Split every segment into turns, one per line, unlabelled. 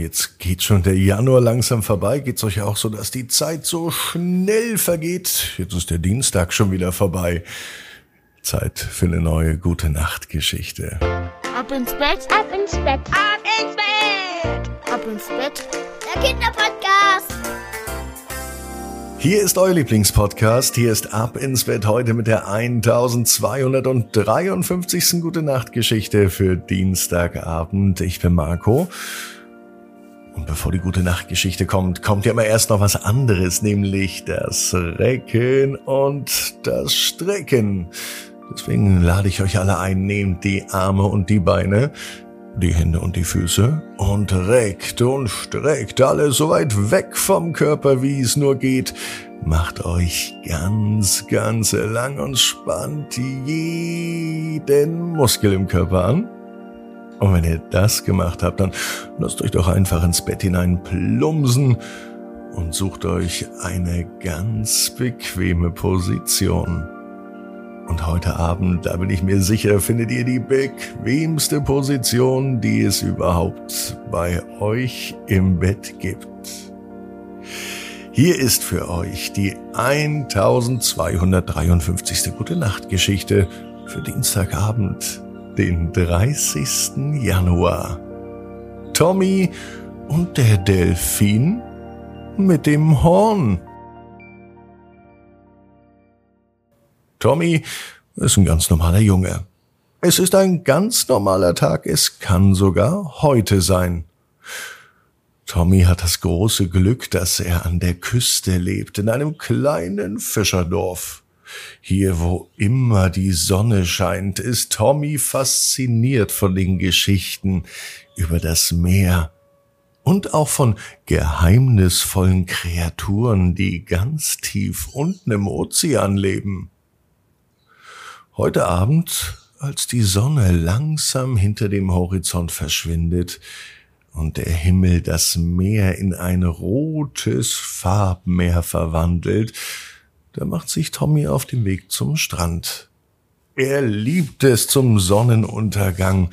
jetzt geht schon der Januar langsam vorbei. Geht's euch auch so, dass die Zeit so schnell vergeht? Jetzt ist der Dienstag schon wieder vorbei. Zeit für eine neue gute Nachtgeschichte.
Ab ins Bett, ab ins Bett, ab ins Bett, ab ins Bett. Der Kinderpodcast.
Hier ist euer Lieblingspodcast. Hier ist Ab ins Bett heute mit der 1253. Gute Nacht Geschichte für Dienstagabend. Ich bin Marco. Und bevor die gute Nachtgeschichte kommt, kommt ja immer erst noch was anderes, nämlich das Recken und das Strecken. Deswegen lade ich euch alle ein, nehmt die Arme und die Beine, die Hände und die Füße und reckt und streckt alles so weit weg vom Körper, wie es nur geht. Macht euch ganz, ganz lang und spannt jeden Muskel im Körper an. Und wenn ihr das gemacht habt, dann lasst euch doch einfach ins Bett hinein plumsen und sucht euch eine ganz bequeme Position. Und heute Abend, da bin ich mir sicher, findet ihr die bequemste Position, die es überhaupt bei euch im Bett gibt. Hier ist für euch die 1253. Gute Nacht Geschichte für Dienstagabend, den 30. Januar. Tommy und der Delfin mit dem Horn. Tommy ist ein ganz normaler Junge. Es ist ein ganz normaler Tag, es kann sogar heute sein. Tommy hat das große Glück, dass er an der Küste lebt, in einem kleinen Fischerdorf. Hier, wo immer die Sonne scheint, ist Tommy fasziniert von den Geschichten über das Meer und auch von geheimnisvollen Kreaturen, die ganz tief unten im Ozean leben. Heute Abend, als die Sonne langsam hinter dem Horizont verschwindet und der Himmel das Meer in ein rotes Farbmeer verwandelt, da macht sich Tommy auf den Weg zum Strand. Er liebt es zum Sonnenuntergang,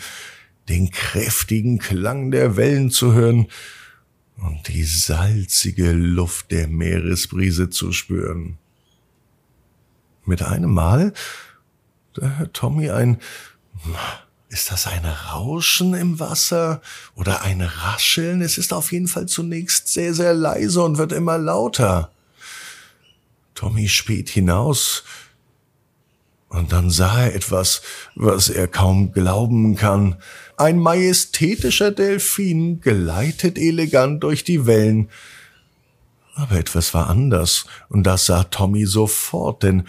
den kräftigen Klang der Wellen zu hören und die salzige Luft der Meeresbrise zu spüren. Mit einem Mal da hört Tommy ein, ist das ein Rauschen im Wasser oder ein Rascheln? Es ist auf jeden Fall zunächst sehr, sehr leise und wird immer lauter. Tommy späht hinaus, und dann sah er etwas, was er kaum glauben kann. Ein majestätischer Delfin gleitet elegant durch die Wellen. Aber etwas war anders, und das sah Tommy sofort, denn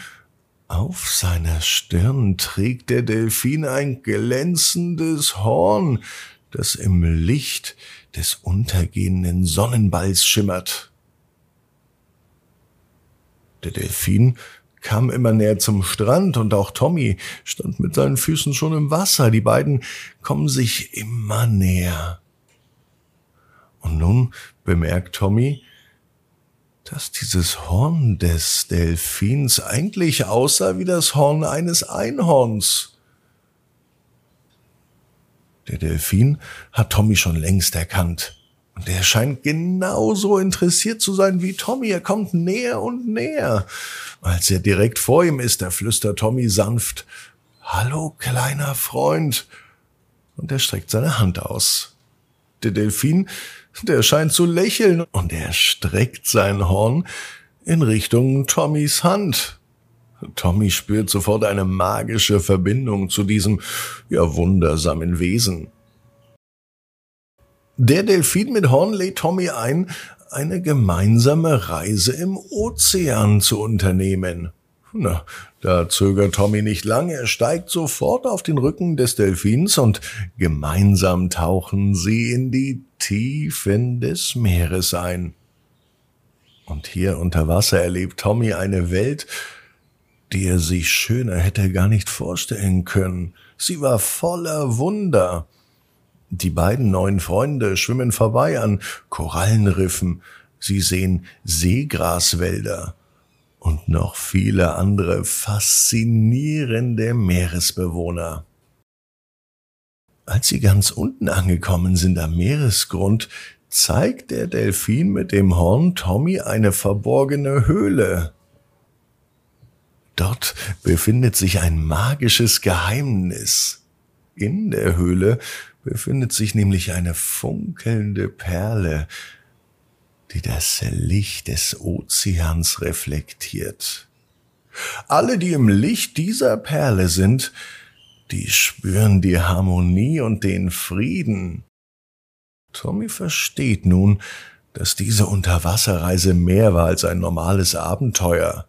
auf seiner Stirn trägt der Delfin ein glänzendes Horn, das im Licht des untergehenden Sonnenballs schimmert. Der Delfin kam immer näher zum Strand und auch Tommy stand mit seinen Füßen schon im Wasser. Die beiden kommen sich immer näher. Und nun bemerkt Tommy, dass dieses Horn des Delfins eigentlich aussah wie das Horn eines Einhorns. Der Delfin hat Tommy schon längst erkannt. Und er scheint genauso interessiert zu sein wie Tommy. Er kommt näher und näher. Als er direkt vor ihm ist, da flüstert Tommy sanft, Hallo, kleiner Freund. Und er streckt seine Hand aus. Der Delfin der scheint zu lächeln und er streckt sein Horn in Richtung Tommys Hand. Tommy spürt sofort eine magische Verbindung zu diesem ja wundersamen Wesen. Der Delfin mit Horn lädt Tommy ein, eine gemeinsame Reise im Ozean zu unternehmen. Na, da zögert Tommy nicht lang, er steigt sofort auf den Rücken des Delfins und gemeinsam tauchen sie in die Tiefen des Meeres ein. Und hier unter Wasser erlebt Tommy eine Welt, die er sich schöner hätte gar nicht vorstellen können. Sie war voller Wunder. Die beiden neuen Freunde schwimmen vorbei an Korallenriffen, sie sehen Seegraswälder, und noch viele andere faszinierende Meeresbewohner. Als sie ganz unten angekommen sind am Meeresgrund, zeigt der Delfin mit dem Horn Tommy eine verborgene Höhle. Dort befindet sich ein magisches Geheimnis. In der Höhle befindet sich nämlich eine funkelnde Perle, die das Licht des Ozeans reflektiert. Alle, die im Licht dieser Perle sind, die spüren die Harmonie und den Frieden. Tommy versteht nun, dass diese Unterwasserreise mehr war als ein normales Abenteuer.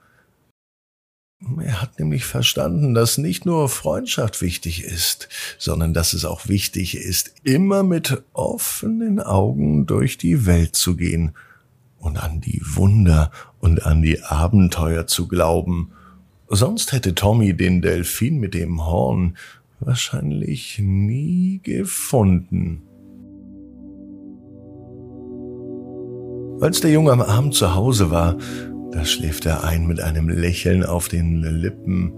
Er hat nämlich verstanden, dass nicht nur Freundschaft wichtig ist, sondern dass es auch wichtig ist, immer mit offenen Augen durch die Welt zu gehen und an die Wunder und an die Abenteuer zu glauben. Sonst hätte Tommy den Delfin mit dem Horn wahrscheinlich nie gefunden. Als der Junge am Abend zu Hause war, da schläft er ein mit einem Lächeln auf den Lippen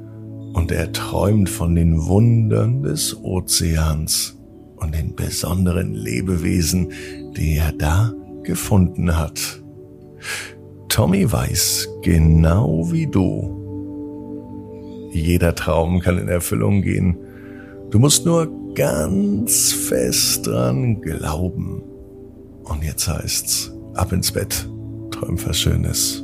und er träumt von den Wundern des Ozeans und den besonderen Lebewesen, die er da gefunden hat. Tommy weiß genau wie du. Jeder Traum kann in Erfüllung gehen. Du musst nur ganz fest dran glauben. Und jetzt heißt's, ab ins Bett, träum was Schönes.